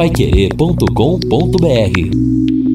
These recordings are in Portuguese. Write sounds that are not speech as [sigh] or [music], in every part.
paiquerê.com.br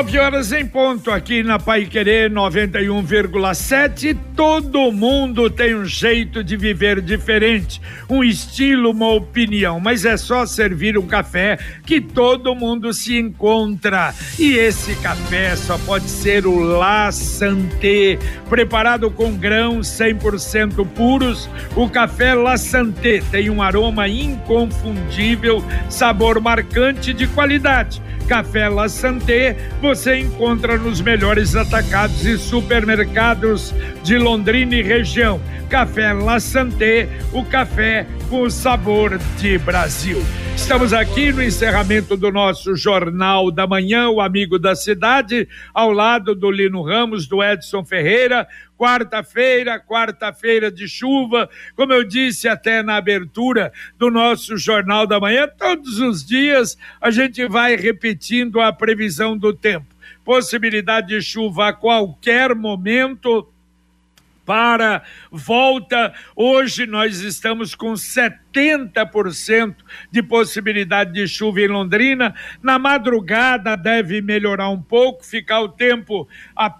nove horas em ponto aqui na Pai Querer 91,7. Todo mundo tem um jeito de viver diferente, um estilo, uma opinião, mas é só servir um café que todo mundo se encontra. E esse café só pode ser o La Santé, preparado com grãos 100% puros. O café La Santé tem um aroma inconfundível, sabor marcante de qualidade Café La Santé você encontra nos melhores atacados e supermercados de Londrina e região. Café La Santé, o café com sabor de Brasil. Estamos aqui no encerramento do nosso Jornal da Manhã, o Amigo da Cidade, ao lado do Lino Ramos, do Edson Ferreira. Quarta-feira, quarta-feira de chuva, como eu disse até na abertura do nosso Jornal da Manhã, todos os dias a gente vai repetindo a previsão do tempo. Possibilidade de chuva a qualquer momento para, volta. Hoje nós estamos com 70% de possibilidade de chuva em Londrina. Na madrugada deve melhorar um pouco, ficar o tempo a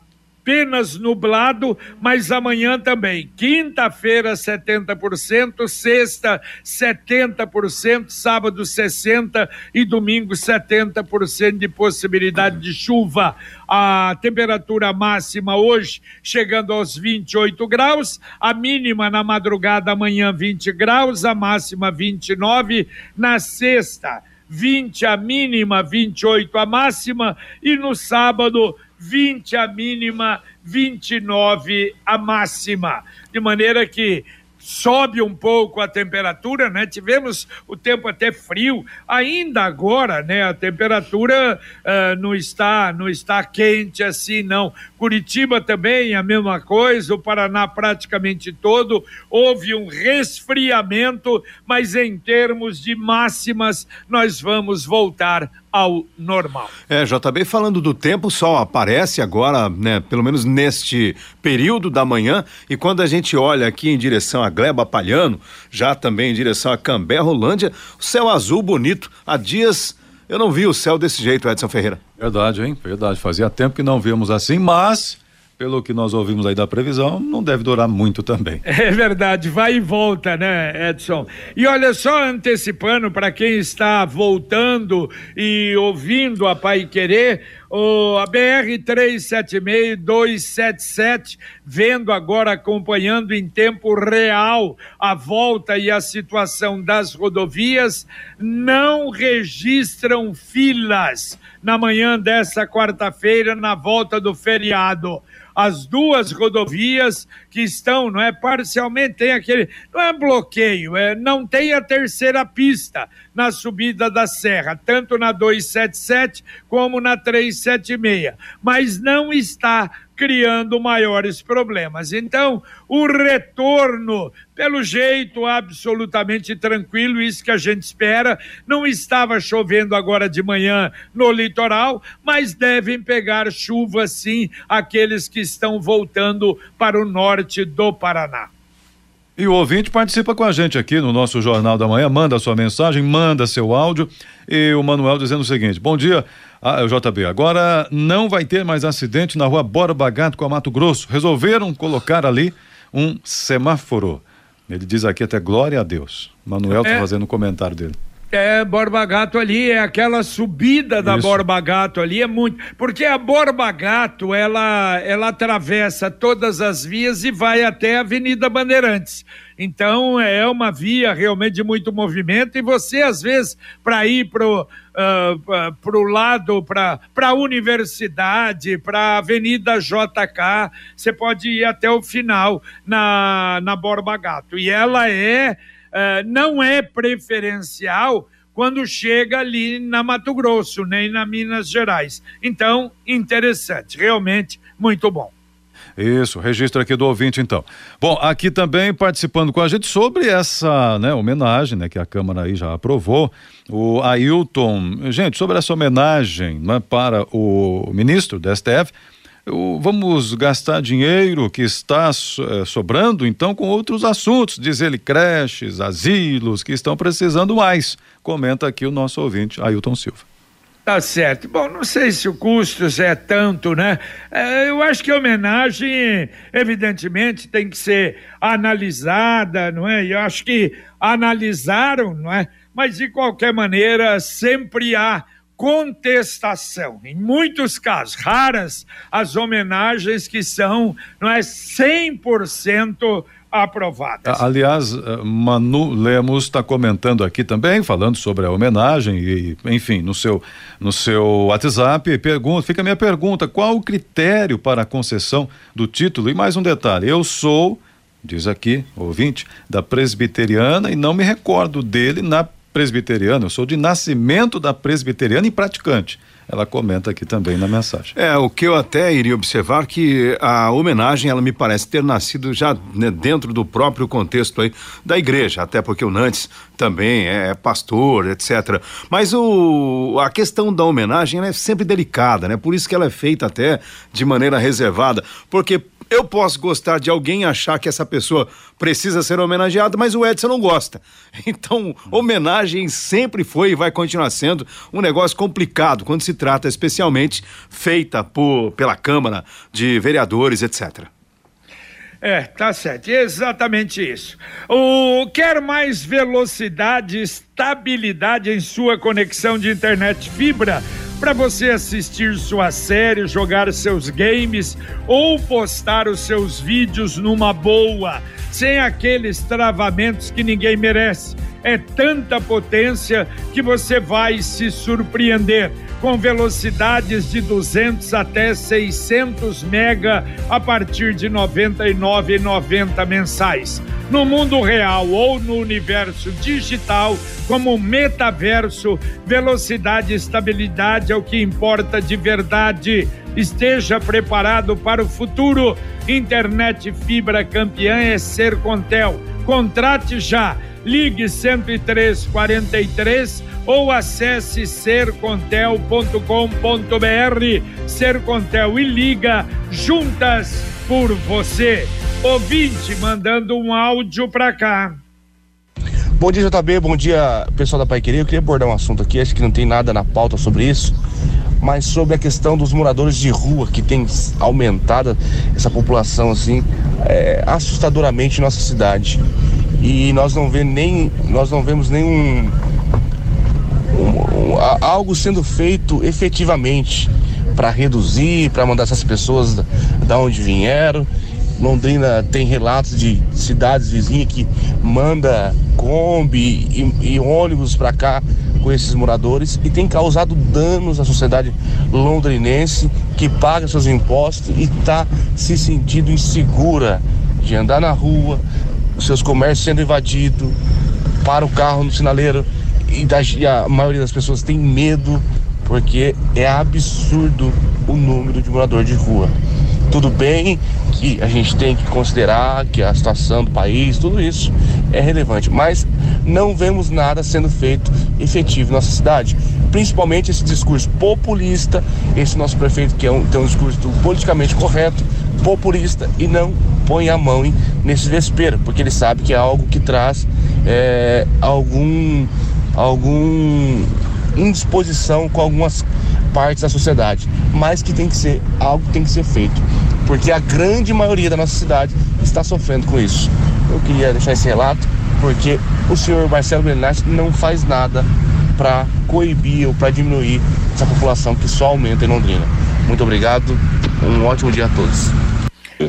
apenas nublado, mas amanhã também. Quinta-feira, 70%, sexta, 70%, sábado, 60% e domingo, 70% de possibilidade de chuva. A temperatura máxima hoje chegando aos 28 graus, a mínima na madrugada amanhã 20 graus, a máxima 29 na sexta. 20 a mínima, 28 a máxima, e no sábado 20 a mínima, 29 a máxima. De maneira que sobe um pouco a temperatura, né? Tivemos o tempo até frio, ainda agora, né? A temperatura uh, não está não está quente assim, não. Curitiba também a mesma coisa, o Paraná praticamente todo houve um resfriamento, mas em termos de máximas nós vamos voltar ao normal. É, JB, falando do tempo, o sol aparece agora, né, pelo menos neste período da manhã, e quando a gente olha aqui em direção a Gleba Palhano, já também em direção a Cambé, Rolândia, o céu azul bonito, há dias eu não vi o céu desse jeito, Edson Ferreira. Verdade, hein? Verdade, fazia tempo que não víamos assim, mas pelo que nós ouvimos aí da previsão, não deve durar muito também. [laughs] É verdade, vai e volta, né, Edson? E olha só, antecipando para quem está voltando e ouvindo a Pai Querer, o, a BR 376 277, vendo agora, acompanhando em tempo real a volta e a situação das rodovias, não registram filas na manhã dessa quarta-feira, na volta do feriado as duas rodovias que estão, não é parcialmente tem aquele, não é bloqueio, é não tem a terceira pista na subida da serra, tanto na 277 como na 376, mas não está criando maiores problemas. Então, o retorno, pelo jeito, absolutamente tranquilo, isso que a gente espera. Não estava chovendo agora de manhã no litoral, mas devem pegar chuva sim aqueles que estão voltando para o norte do Paraná. E o ouvinte participa com a gente aqui no nosso Jornal da Manhã, manda sua mensagem, manda seu áudio. E o Manuel dizendo o seguinte: Bom dia, ah, JB. Agora não vai ter mais acidente na rua Borba Gato com a Mato Grosso. Resolveram colocar ali um semáforo. Ele diz aqui até glória a Deus. Manuel está é. fazendo o um comentário dele. É, Borba Gato ali, é aquela subida da Isso. Borba Gato ali, é muito. Porque a Borba Gato, ela, ela atravessa todas as vias e vai até a Avenida Bandeirantes. Então é uma via realmente de muito movimento e você, às vezes, para ir para o uh, pro lado, para a universidade, para a Avenida JK, você pode ir até o final na, na Borba Gato. E ela é uh, não é preferencial quando chega ali na Mato Grosso, nem na Minas Gerais. Então, interessante, realmente muito bom. Isso, registro aqui do ouvinte então. Bom, aqui também participando com a gente sobre essa né, homenagem né, que a Câmara aí já aprovou, o Ailton. Gente, sobre essa homenagem né, para o ministro da STF, vamos gastar dinheiro que está eh, sobrando, então, com outros assuntos, diz ele, creches, asilos, que estão precisando mais. Comenta aqui o nosso ouvinte, Ailton Silva. Tá certo. Bom, não sei se o custo é tanto, né? É, eu acho que a homenagem, evidentemente, tem que ser analisada, não é? Eu acho que analisaram, não é? Mas, de qualquer maneira, sempre há contestação. Em muitos casos, raras as homenagens que são, não é, 100% aprovadas. Aliás, eh, Manu Lemos está comentando aqui também, falando sobre a homenagem e, enfim, no seu no seu WhatsApp, pergunta, fica a minha pergunta, qual o critério para a concessão do título? E mais um detalhe, eu sou, diz aqui, ouvinte, da presbiteriana e não me recordo dele na presbiteriana, eu sou de nascimento da presbiteriana e praticante. Ela comenta aqui também na mensagem. É, o que eu até iria observar que a homenagem, ela me parece ter nascido já né, dentro do próprio contexto aí da igreja, até porque o Nantes também é pastor, etc. Mas o, a questão da homenagem é sempre delicada, né? Por isso que ela é feita até de maneira reservada, porque eu posso gostar de alguém achar que essa pessoa precisa ser homenageada, mas o Edson não gosta. [laughs] Então, homenagem sempre foi e vai continuar sendo um negócio complicado quando se trata especialmente feita por, pela Câmara de Vereadores, etc. É, tá certo. Exatamente isso. O quer mais velocidade, estabilidade em sua conexão de internet fibra? para você assistir sua série, jogar seus games ou postar os seus vídeos numa boa, sem aqueles travamentos que ninguém merece. É tanta potência que você vai se surpreender com velocidades de 200 até 600 mega a partir de R$ 99,90 mensais. No mundo real ou no universo digital, como metaverso, velocidade e estabilidade é o que importa de verdade. Esteja preparado para o futuro. Internet fibra campeã é ser Contel. Contrate já. Ligue 10343 ou acesse sercontel.com.br. Sercontel e liga juntas por você. Ouvinte mandando um áudio para cá. Bom dia, JB. Bom dia, pessoal da Pai Querer. Eu queria abordar um assunto aqui, acho que não tem nada na pauta sobre isso, mas sobre a questão dos moradores de rua, que tem aumentado essa população assim é, assustadoramente em nossa cidade. E nós não, vê nem, nós não vemos nenhum um, um, algo sendo feito efetivamente para reduzir, para mandar essas pessoas da, da onde vieram. Londrina tem relatos de cidades vizinhas que manda Kombi e, e ônibus para cá com esses moradores e tem causado danos à sociedade londrinense que paga seus impostos e está se sentindo insegura de andar na rua, seus comércios sendo invadidos, para o carro no sinaleiro e, da, e a maioria das pessoas tem medo porque é absurdo o número de morador de rua. Tudo bem que a gente tem que considerar que a situação do país, tudo isso é relevante, mas não vemos nada sendo feito efetivo em nossa cidade. Principalmente esse discurso populista, esse nosso prefeito que é um, tem um discurso politicamente correto, populista e não põe a mão em, nesse vespeiro, porque ele sabe que é algo que traz é, algum algum indisposição com algumas partes da sociedade, mas que tem que ser algo que tem que ser feito, porque a grande maioria da nossa cidade está sofrendo com isso. Eu queria deixar esse relato porque o senhor Marcelo Belinati não faz nada para coibir ou para diminuir essa população que só aumenta em Londrina. Muito obrigado, um ótimo dia a todos.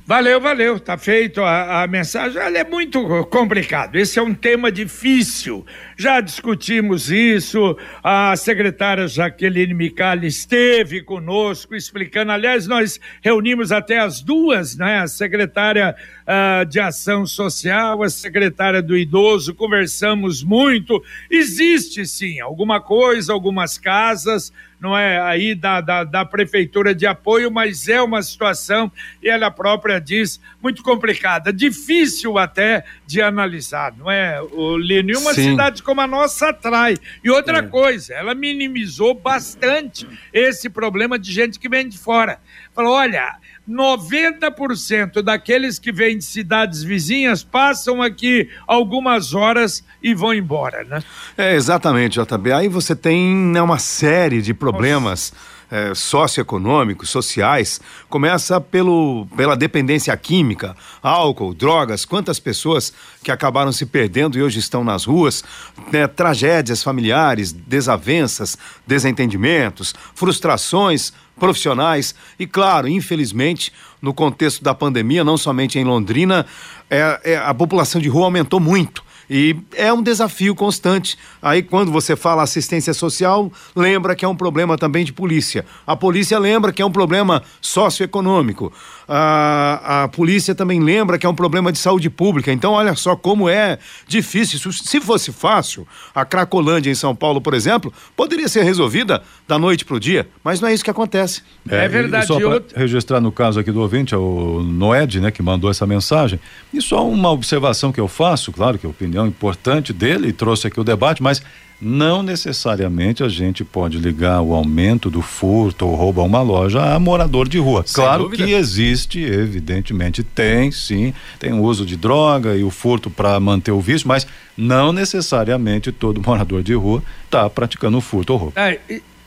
Valeu, valeu, tá feito a, a mensagem. Ela é muito complicado. Esse é um tema difícil. Já discutimos isso. A secretária Jaqueline Micali esteve conosco explicando. Aliás, nós reunimos até as duas, né? A secretária uh, de Ação Social, a secretária do Idoso, conversamos muito. Existe sim alguma coisa, algumas casas não é aí da, da, da, prefeitura de apoio, mas é uma situação, e ela própria diz, muito complicada, difícil até de analisar, não é, o Lino? E uma Sim. cidade como a nossa atrai. E outra é. coisa, ela minimizou bastante esse problema de gente que vem de fora. Falou, olha, 90% daqueles que vêm de cidades vizinhas passam aqui algumas horas e vão embora, né? É, exatamente, JB. Aí você tem né, uma série de problemas. É, socioeconômicos, sociais, começa pelo, pela dependência química, álcool, drogas, quantas pessoas que acabaram se perdendo e hoje estão nas ruas, né, tragédias familiares, desavenças, desentendimentos, frustrações profissionais e, claro, infelizmente, no contexto da pandemia, não somente em Londrina, é, é, a população de rua aumentou muito. E é um desafio constante. Aí, quando você fala assistência social, lembra que é um problema também de polícia. A polícia lembra que é um problema socioeconômico. A, a polícia também lembra que é um problema de saúde pública. Então, olha só como é difícil. Se fosse fácil, a Cracolândia em São Paulo, por exemplo, poderia ser resolvida da noite para o dia. Mas não é isso que acontece. É, é verdade. Só para registrar no caso aqui do ouvinte, é o Noed, né, que mandou essa mensagem. E só uma observação que eu faço, claro que é opinião opinião importante dele e trouxe aqui o debate, mas não necessariamente a gente pode ligar o aumento do furto ou roubo a uma loja a morador de rua. Sem claro dúvida. que existe, evidentemente tem, sim, tem o uso de droga e o furto para manter o vício, mas não necessariamente todo [laughs] morador de rua está praticando furto ou roubo. É,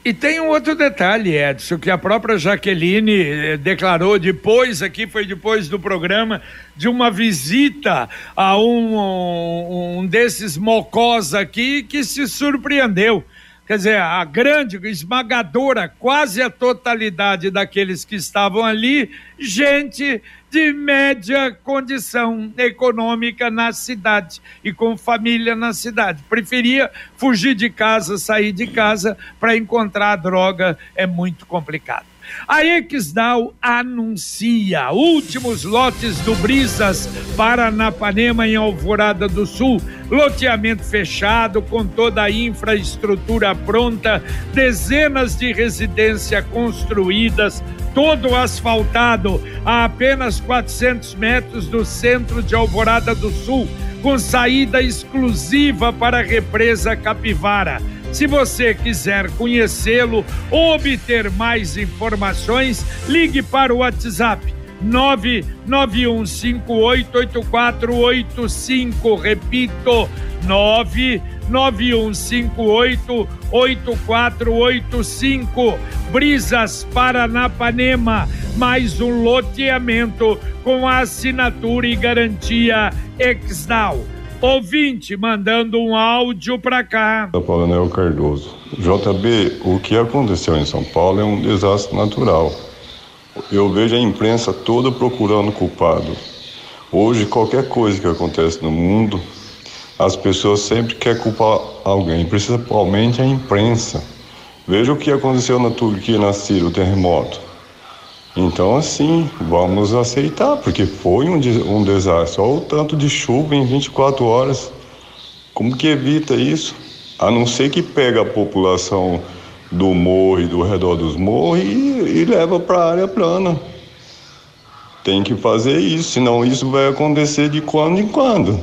e, tem um outro detalhe, Edson, que a própria Jaqueline eh, declarou depois, aqui foi depois do programa, de uma visita a um, um desses mocós aqui que se surpreendeu. Quer dizer, a grande, esmagadora, quase a totalidade daqueles que estavam ali, gente de média condição econômica na cidade e com família na cidade. Preferia fugir de casa, sair de casa para encontrar droga, é muito complicado. A Exdal anuncia últimos lotes do Brisas Paranapanema em Alvorada do Sul. Loteamento fechado com toda a infraestrutura pronta, dezenas de residências construídas, todo asfaltado a apenas 400 metros do centro de Alvorada do Sul, com saída exclusiva para a represa Capivara. Se você quiser conhecê-lo ou obter mais informações, ligue para o WhatsApp 991588485. Repito, 991588485. Brisas Paranapanema, mais um loteamento com assinatura e garantia Exdal. Ouvinte mandando um áudio para cá. Paulo Cardoso. JB, o que aconteceu em São Paulo é um desastre natural. Eu vejo a imprensa toda procurando culpado. Hoje, qualquer coisa que acontece no mundo, as pessoas sempre querem culpar alguém, principalmente a imprensa. Veja o que aconteceu na Turquia, na Síria, o terremoto. Então, assim, vamos aceitar, porque foi um, um desastre. Olha o tanto de chuva em 24 horas. Como que evita isso? A não ser que pega a população do morro e do redor dos morros e, e leva para a área plana. Tem que fazer isso, senão isso vai acontecer de quando em quando.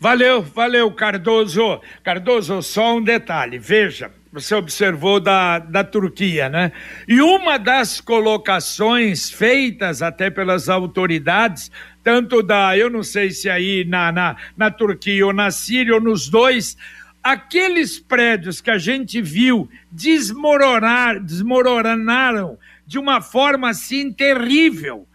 Valeu, valeu, Cardoso. Cardoso, só um detalhe. Veja, você observou da, da Turquia, né? E uma das colocações feitas até pelas autoridades, tanto da, eu não sei se aí na, na, na Turquia ou na Síria ou nos dois, aqueles prédios que a gente viu desmoronar, desmoronaram de uma forma assim terrível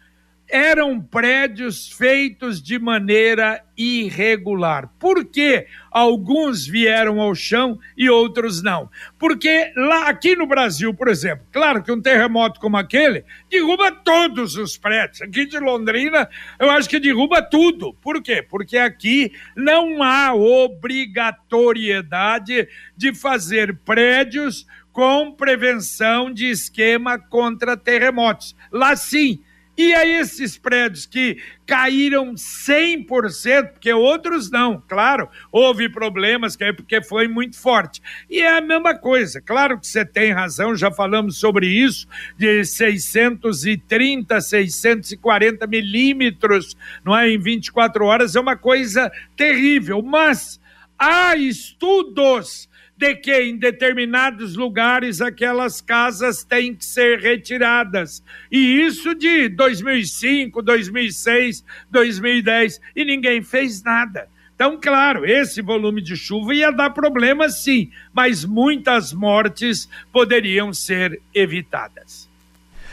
eram prédios feitos de maneira irregular. Por que alguns vieram ao chão e outros não? Porque lá aqui no Brasil, por exemplo, claro que um terremoto como aquele derruba todos os prédios. Aqui de Londrina, eu acho que derruba tudo. Por quê? Porque aqui não há obrigatoriedade de fazer prédios com prevenção de esquema contra terremotos. Lá sim e a esses prédios que caíram 100%, porque outros não, claro, houve problemas, que é porque foi muito forte. E é a mesma coisa, claro que você tem razão, já falamos sobre isso, de 630, 640 milímetros, não é, em 24 horas, é uma coisa terrível, mas há estudos de que em determinados lugares aquelas casas têm que ser retiradas. E isso de 2005, 2006, 2010, e ninguém fez nada. Então, claro, esse volume de chuva ia dar problema sim, mas muitas mortes poderiam ser evitadas.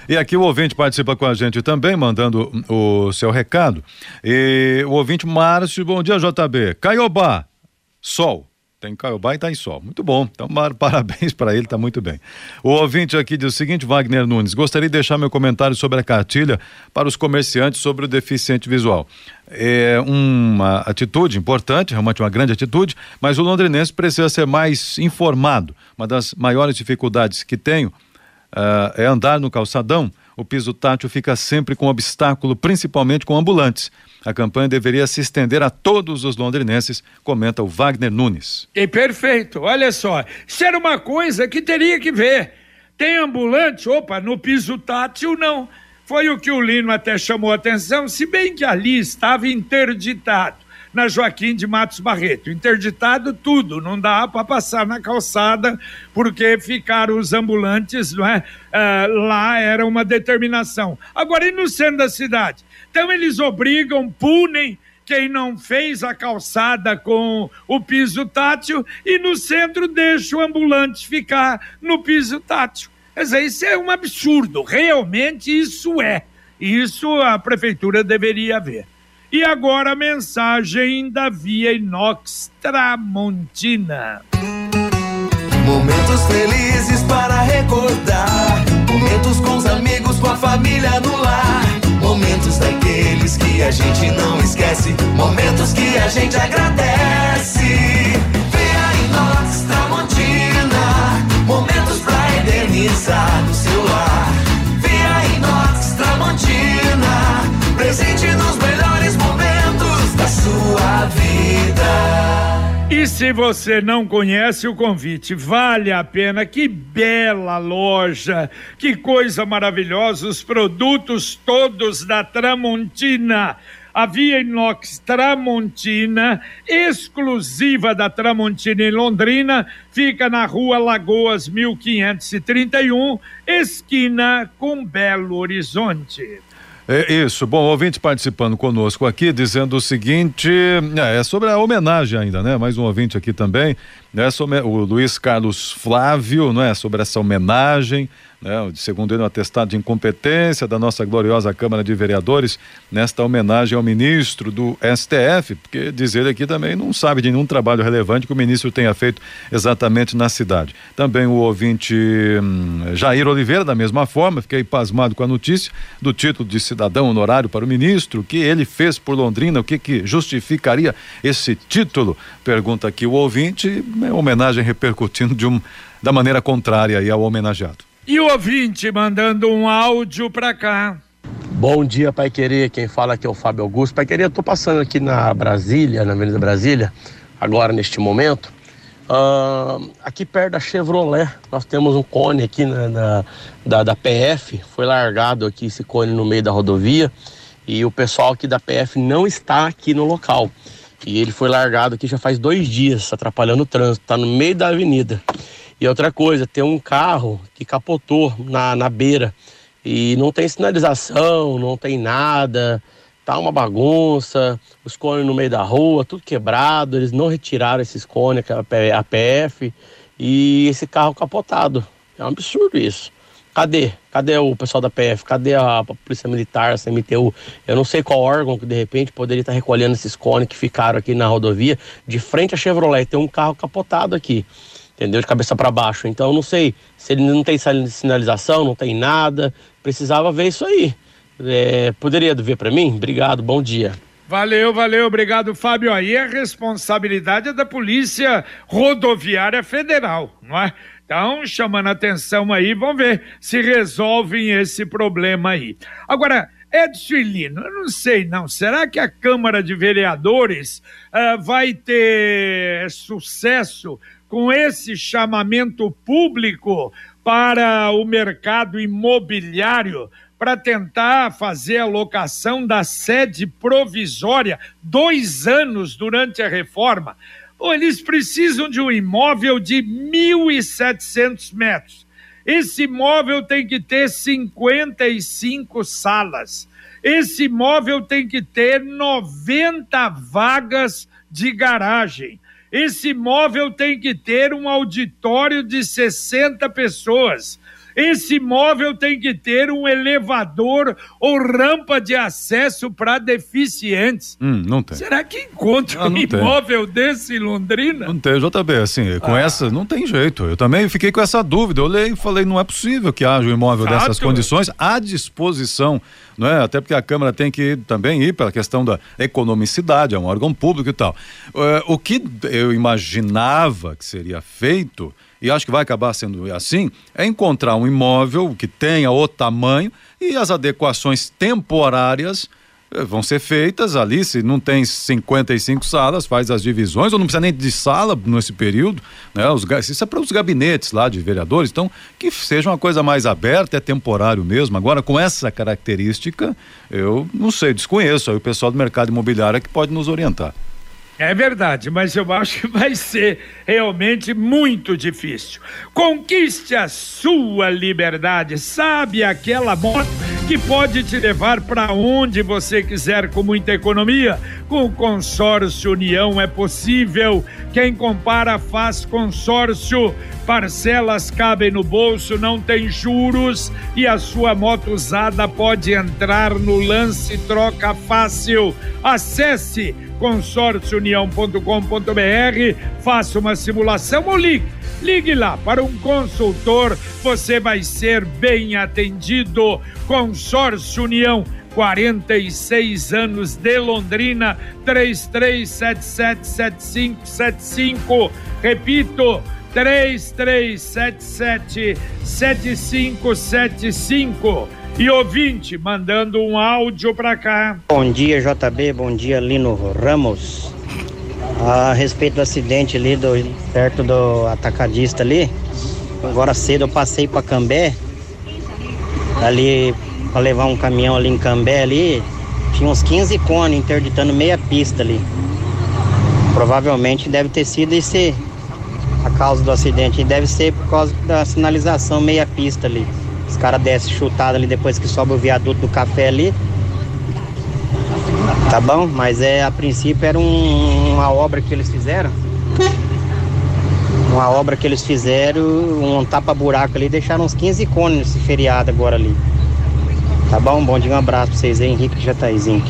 E aqui o ouvinte participa com a gente também, mandando o seu recado. E o ouvinte Márcio, bom dia, JB. Caiobá, sol. Tem Caiobá e tá em sol. Muito bom. Então, [laughs] parabéns para ele, tá muito bem. O ouvinte aqui diz o seguinte, Wagner Nunes, gostaria de deixar meu comentário sobre a cartilha para os comerciantes sobre o deficiente visual. É uma atitude importante, realmente uma grande atitude, mas o londrinense precisa ser mais informado. Uma das maiores dificuldades que tenho uh, é andar no calçadão, o piso tátil fica sempre com obstáculo, principalmente com ambulantes. A campanha deveria se estender a todos os londrinenses, comenta o Wagner Nunes. E perfeito, olha só, isso era uma coisa que teria que ver. Tem ambulante? Opa, no piso tátil não. Foi o que o Lino até chamou a atenção, se bem que ali estava interditado na Joaquim de Matos Barreto. Interditado tudo, não dá para passar na calçada, porque ficaram os ambulantes, não é? Uh, lá era uma determinação. Agora, e no centro da cidade? Então, eles obrigam, punem quem não fez a calçada com o piso tátil e no centro deixa o ambulante ficar no piso tátil. Quer dizer, isso é um absurdo, realmente isso é. Isso a prefeitura deveria ver. E agora a mensagem da Via Inox Tramontina. Momentos felizes para recordar. Momentos com os amigos, com a família no lar. Momentos daqueles que a gente não esquece. Momentos que a gente agradece. Via Inox Tramontina. Momentos pra eternizar no seu vida. E se você não conhece o convite, vale a pena. Que bela loja, que coisa maravilhosa, os produtos todos da Tramontina. A Via Inox Tramontina, exclusiva da Tramontina em Londrina, fica na rua Lagoas 1531, esquina com Belo Horizonte. É isso. Bom, ouvinte participando conosco aqui, dizendo o seguinte: é, é sobre a homenagem ainda, né? Mais um ouvinte aqui também, né? Sobre o Luiz Carlos Flávio, não é? Sobre essa homenagem né, segundo ele, um atestado de incompetência da nossa gloriosa Câmara de Vereadores nesta homenagem ao ministro do STF, porque diz ele aqui também não sabe de nenhum trabalho relevante que o ministro tenha feito exatamente na cidade. Também o ouvinte hum, Jair Oliveira, da mesma forma, fiquei pasmado com a notícia do título de cidadão honorário para o ministro, o que ele fez por Londrina, o que, que justificaria esse título? Pergunta aqui o ouvinte, é homenagem repercutindo de um, da maneira contrária ao homenageado. E o ouvinte mandando um áudio para cá. Bom dia, Pai Querer. Quem fala aqui é o Fábio Augusto. Pai Querer, eu tô passando aqui na Brasília, na Avenida Brasília, agora neste momento. Uh, aqui perto da Chevrolet, nós temos um cone aqui na, na, da, da PF. Foi largado aqui esse cone no meio da rodovia e o pessoal aqui da PF não está aqui no local. E ele foi largado aqui já faz dois dias, atrapalhando o trânsito. Está no meio da avenida. E outra coisa, tem um carro que capotou na, na beira e não tem sinalização, não tem nada, tá uma bagunça, os cones no meio da rua, tudo quebrado, eles não retiraram esses cones, a PF, e esse carro capotado. É um absurdo isso. Cadê? Cadê o pessoal da PF? Cadê a, Polícia Militar, a CMTU? Eu não sei qual órgão que de repente poderia estar recolhendo esses cones que ficaram aqui na rodovia, de frente à Chevrolet. Tem um carro capotado aqui entendeu? De cabeça para baixo. Então, não sei se ele não tem sinalização, não tem nada. Precisava ver isso aí. É, poderia ver para mim? Obrigado, bom dia. Valeu, valeu, obrigado, Fábio. Aí a responsabilidade é da Polícia Rodoviária Federal, não é? Então, chamando a atenção aí, vamos ver se resolvem esse problema aí. Agora, Edson Lino, eu não sei não, será que a Câmara de Vereadores uh, vai ter sucesso com esse chamamento público para o mercado imobiliário para tentar fazer a locação da sede provisória dois anos durante a reforma. Eles precisam de um imóvel de 1.700 metros. Esse imóvel tem que ter 55 salas. Esse imóvel tem que ter 90 vagas de garagem. Esse imóvel tem que ter um auditório de 60 pessoas. Esse imóvel tem que ter um elevador ou rampa de acesso para deficientes. Hum, não tem. Será que encontra ah, um imóvel tem. desse em Londrina? Não tem, JB, assim, com ah. essa, não tem jeito. Eu também fiquei com essa dúvida. Eu olhei e falei, não é possível que haja um imóvel Exato. dessas condições à disposição não é? Até porque a Câmara tem que também ir pela questão da economicidade, é um órgão público e tal. Uh, o que eu imaginava que seria feito e acho que vai acabar sendo assim, é encontrar um imóvel que tenha o tamanho e as adequações temporárias eh, vão ser feitas ali, se não tem 55 salas, faz as divisões, ou não precisa nem de sala nesse período, né? Os, isso é para os gabinetes lá de vereadores, então que seja uma coisa mais aberta, é temporário mesmo. Agora, com essa característica, eu não sei, desconheço, aí o pessoal do mercado imobiliário é que pode nos orientar. É verdade, mas eu acho que vai ser realmente muito difícil. Conquiste a sua liberdade, sabe aquela moto que pode te levar para onde você quiser com muita economia? Com o consórcio União é possível. Quem compara faz consórcio. Parcelas cabem no bolso, não tem juros e a sua moto usada pode entrar no lance troca fácil. Acesse consórciounião.com.br, faça uma simulação ou ligue. Ligue lá para um consultor, você vai ser bem atendido. Consórcio União, 46 anos de Londrina, 33777575. Repito, 33777575. E ouvinte, mandando um áudio para cá. Bom dia, JB. Bom dia, Lino Ramos. A respeito do acidente ali do, perto do atacadista ali, agora cedo eu passei para Cambé, ali para levar um caminhão ali em Cambé ali, tinha uns 15 cones interditando meia pista ali. Provavelmente deve ter sido esse a causa do acidente, deve ser por causa da sinalização meia pista ali. Os caras descem chutado ali depois que sobe o viaduto do café ali. Tá bom? Mas é a princípio era um, uma obra que eles fizeram. Uma obra que eles fizeram, um tapa-buraco ali, deixaram uns 15 cones nesse feriado agora ali. Tá bom? Bom dia, um abraço pra vocês aí, Henrique Jataizinho.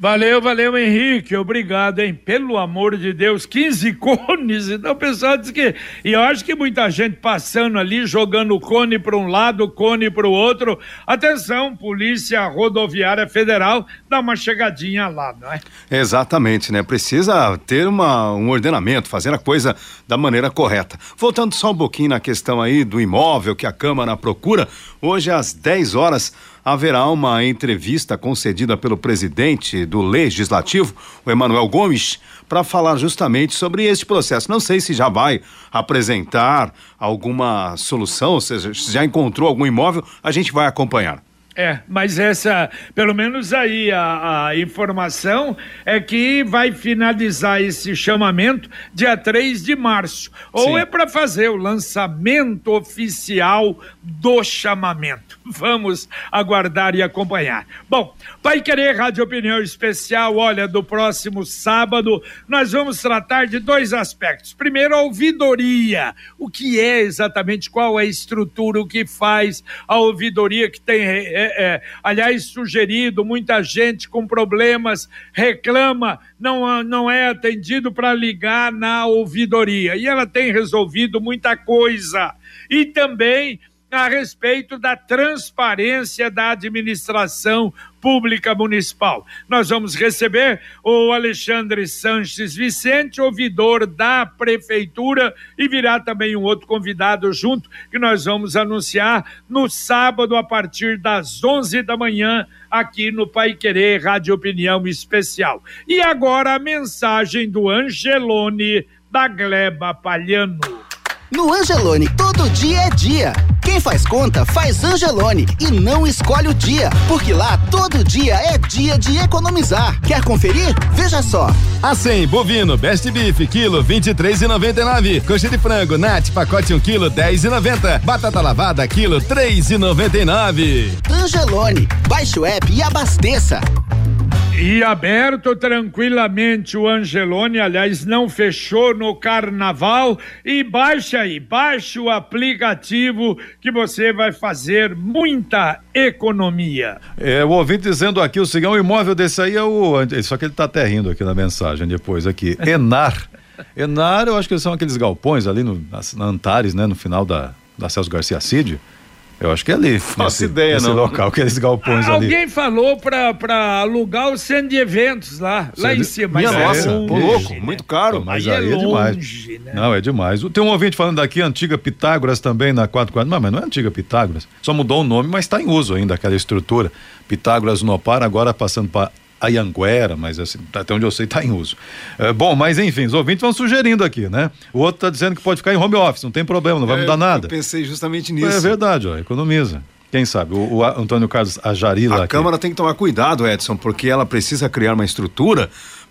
Valeu, valeu, Henrique. Obrigado, hein? Pelo amor de Deus, 15 [laughs] cones. Então o pessoal diz que. E eu acho que muita gente passando ali, jogando cone para um lado, cone para o outro. Atenção, Polícia Rodoviária Federal, dá uma chegadinha lá, não é? Exatamente, né? Precisa ter uma, um ordenamento, fazer a coisa da maneira correta. Voltando só um pouquinho na questão aí do imóvel que a Câmara procura, hoje às 10 horas haverá uma entrevista concedida pelo presidente do Legislativo, o Emanuel Gomes, para falar justamente sobre este processo. Não sei se já vai apresentar alguma solução, ou seja, se já encontrou algum imóvel, a gente vai acompanhar. É, mas essa, pelo menos aí a, a, informação é que vai finalizar esse chamamento dia 3 de março. Ou Sim. é para fazer o lançamento oficial do chamamento. Vamos aguardar e acompanhar. Bom, Pai Querer Rádio Opinião Especial, olha, do próximo sábado, nós vamos tratar de dois aspectos. Primeiro, a ouvidoria. O que é exatamente, qual é a estrutura, o que faz a ouvidoria que tem. É, é, aliás, sugerido, muita gente com problemas reclama, não, não é atendido para ligar na ouvidoria. E ela tem resolvido muita coisa. E também a respeito da transparência da administração pública municipal. Nós vamos receber o Alexandre Sanches Vicente, ouvidor da prefeitura, e virá também um outro convidado junto que nós vamos anunciar no sábado a partir das 11 da manhã aqui no Pai Querer Rádio Opinião Especial. E agora a mensagem do Angelone da Gleba Palhano. No Angelone, todo dia é dia. Quem faz conta faz Angelone e não escolhe o dia, porque lá todo dia é dia de economizar. Quer conferir? Veja só. A 100 bovino Best Beef quilo 23,99. Coxa de frango Nat pacote 1 quilo 10,90. Batata lavada quilo 3,99. Angelone, baixe o app e abasteça. E aberto tranquilamente o Angelone, aliás, não fechou no carnaval. E baixa aí, baixe o aplicativo que você vai fazer muita economia. É, o ouvinte dizendo aqui o seguinte: o imóvel desse aí é o. Só que ele tá até rindo aqui na mensagem depois aqui. [laughs] Enar. Enar, eu acho que são aqueles galpões ali no, na Antares, né? No final da, da Celso Garcia Cid. Eu acho que é ali. Faço ideia, nesse não. local, aqueles galpões ali. Alguém falou pra, pra alugar o centro de eventos lá, lá em cima. Minha Mas é nossa, longe, pô, louco, né? muito caro. Mas Aí aí, é é, demais. né? Não, é demais. Tem um ouvinte falando daqui, antiga Pitágoras também na 44. Não, mas não é antiga Pitágoras. Só mudou o nome, mas está em uso ainda aquela estrutura. Pitágoras no Par, agora passando para Ayanguera, mas assim, até onde eu sei está em uso. É, bom, mas enfim, os ouvintes vão sugerindo aqui, né? O outro está dizendo que pode ficar em home office, não tem problema, não vai É, mudar nada. Eu pensei justamente nisso. É verdade, ó, economiza. Quem sabe? O, o Antônio Carlos Ajari lá. A aqui. Câmara tem que tomar cuidado, Edson, porque ela precisa criar uma estrutura,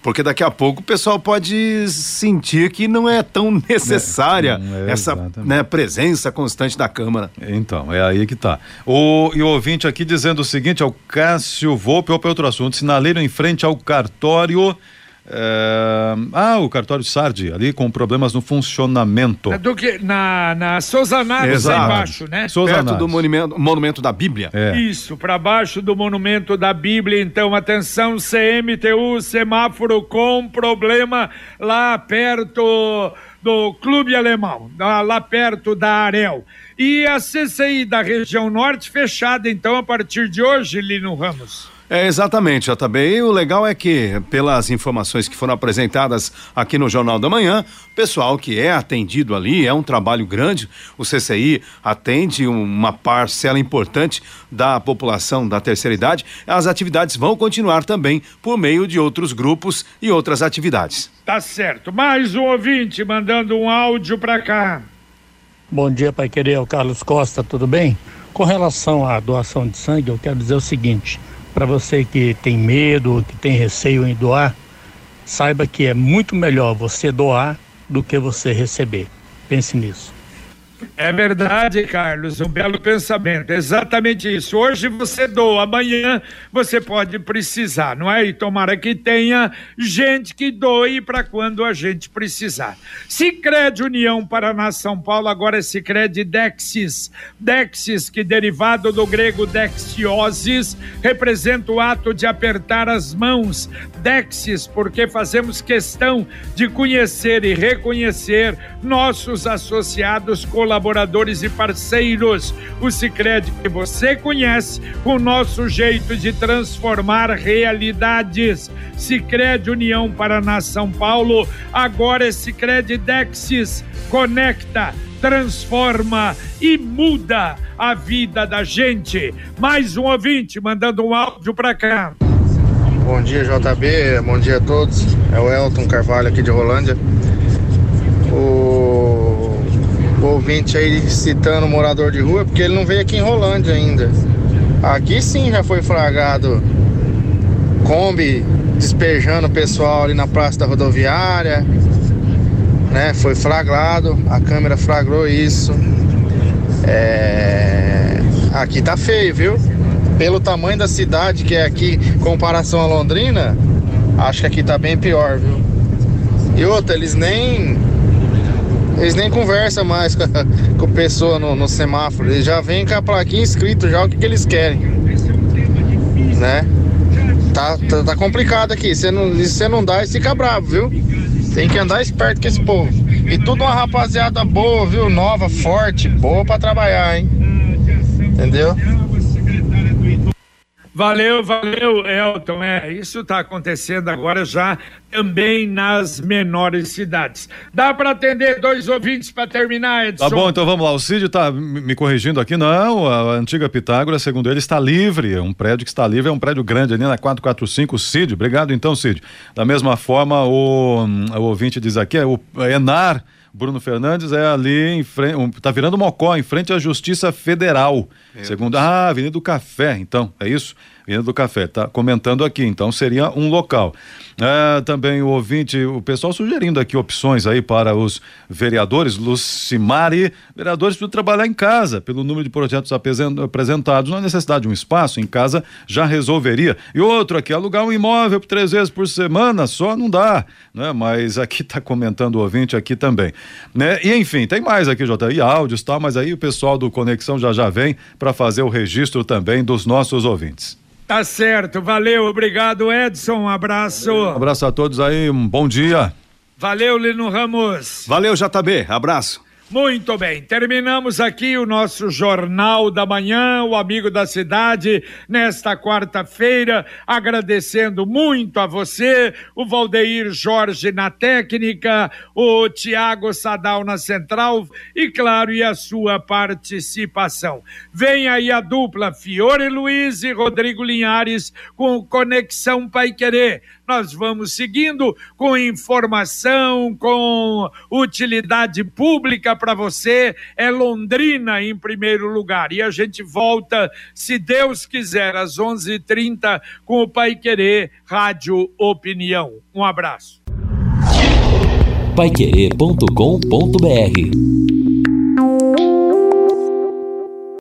porque daqui a pouco o pessoal pode sentir que não é tão necessária não é, essa né, presença constante da Câmara. Então, é aí que tá. O, e o ouvinte aqui dizendo o seguinte, é o Cássio Volpe, ou para outro assunto, sinaleiro em frente ao cartório. É, ah, o cartório Sardi, ali com problemas no funcionamento. É Do que, na, na Exato. aí embaixo, né? Souza Perto Naves. do monumento, monumento da Bíblia. É. Isso, para baixo do monumento da Bíblia. Então, atenção, CMTU, semáforo com problema lá perto do Clube Alemão, lá lá perto da Arel. E a CCI da região norte fechada, então, a partir de hoje, Lino Ramos. É, exatamente, JB. E o legal é que, pelas informações que foram apresentadas aqui no Jornal da Manhã, o pessoal que é atendido ali é um trabalho grande. O CCI atende uma parcela importante da população da terceira idade. As atividades vão continuar também por meio de outros grupos e outras atividades. Tá certo. Mais um ouvinte mandando um áudio para cá. Bom dia, Pai Querer, é o Carlos Costa, tudo bem? Com relação à doação de sangue, eu quero dizer o seguinte: para você que tem medo, que tem receio em doar, saiba que é muito melhor você doar do que você receber. Pense nisso. É verdade, Carlos, um belo pensamento. Exatamente isso. Hoje você doa, amanhã você pode precisar, não é? E tomara que tenha gente que doe para quando a gente precisar. Sicredi União Paraná São Paulo, agora é Sicredi Dexis. Dexis, que derivado do grego dexiosis, representa o ato de apertar as mãos. Dexis, porque fazemos questão de conhecer e reconhecer nossos associados, colaboradores e parceiros. O Sicredi que você conhece, o nosso jeito de transformar realidades. Sicredi União Paraná São Paulo, agora é Sicredi Dexis. Conecta, transforma e muda a vida da gente. Mais um ouvinte mandando um áudio para cá. Bom dia, JB. Bom dia a todos. É o Elton Carvalho aqui de Rolândia. O, o ouvinte aí citando morador de rua, porque ele não veio aqui em Rolândia ainda. Aqui sim já foi flagrado Kombi despejando o pessoal ali na praça da rodoviária. Né? Foi flagrado, a câmera flagrou isso. É... Aqui tá feio, viu? Pelo tamanho da cidade que é aqui, comparação a Londrina, acho que aqui tá bem pior, viu? E outra, eles nem. Eles nem conversam mais com a, com a pessoa no, no semáforo. Eles já vêm com a plaquinha escrito já o que, que eles querem. Né? Tá, tá, tá complicado aqui. Não, se você não dá, eles ficam bravos, viu? Tem que andar esperto com esse povo. E tudo uma rapaziada boa, viu? Nova, forte, boa pra trabalhar, hein? Entendeu? Valeu, valeu, Elton. É, isso está acontecendo agora já também nas menores cidades. Dá para atender dois ouvintes para terminar, Edson? Tá bom, então vamos lá. O Cid tá me corrigindo aqui. Não, a antiga Pitágoras, segundo ele, está livre. É um prédio que está livre, é um prédio grande ali na 445. Cid, obrigado então, Cid. Da mesma forma, o, o ouvinte diz aqui, é o Enar. Bruno Fernandes é ali em frente, um, tá virando Mocó, em frente à Justiça Federal. Segundo, ah, Avenida do Café, então, é isso? Avenida do Café, tá comentando aqui, então seria um local. É, também o ouvinte, o pessoal sugerindo aqui opções aí para os vereadores, Lucimari, vereadores precisam trabalhar em casa, pelo número de projetos apresen- apresentados, não há necessidade de um espaço, em casa já resolveria. E outro aqui, alugar um imóvel três vezes por semana, só não dá, né? Mas aqui tá comentando o ouvinte aqui também, né? E enfim, tem mais aqui, Jota, e áudios tal, mas aí o pessoal do Conexão já já vem para fazer o registro também dos nossos ouvintes. Tá certo, valeu, obrigado Edson, um abraço. Um abraço a todos aí, um bom dia. Valeu, Lino Ramos. Valeu, JB. Abraço. Muito bem, terminamos aqui o nosso Jornal da Manhã, o Amigo da Cidade, nesta quarta-feira, agradecendo muito a você, o Valdeir Jorge na técnica, o Tiago Sadal na central e, claro, e a sua participação. Vem aí a dupla Fiore Luiz e Rodrigo Linhares com Conexão Pai Querer. Nós vamos seguindo com informação, com utilidade pública para você. É Londrina em primeiro lugar. E a gente volta, se Deus quiser, às 11:30 h 30 com o Pai Querer Rádio Opinião. Um abraço. Paiquerê.com.br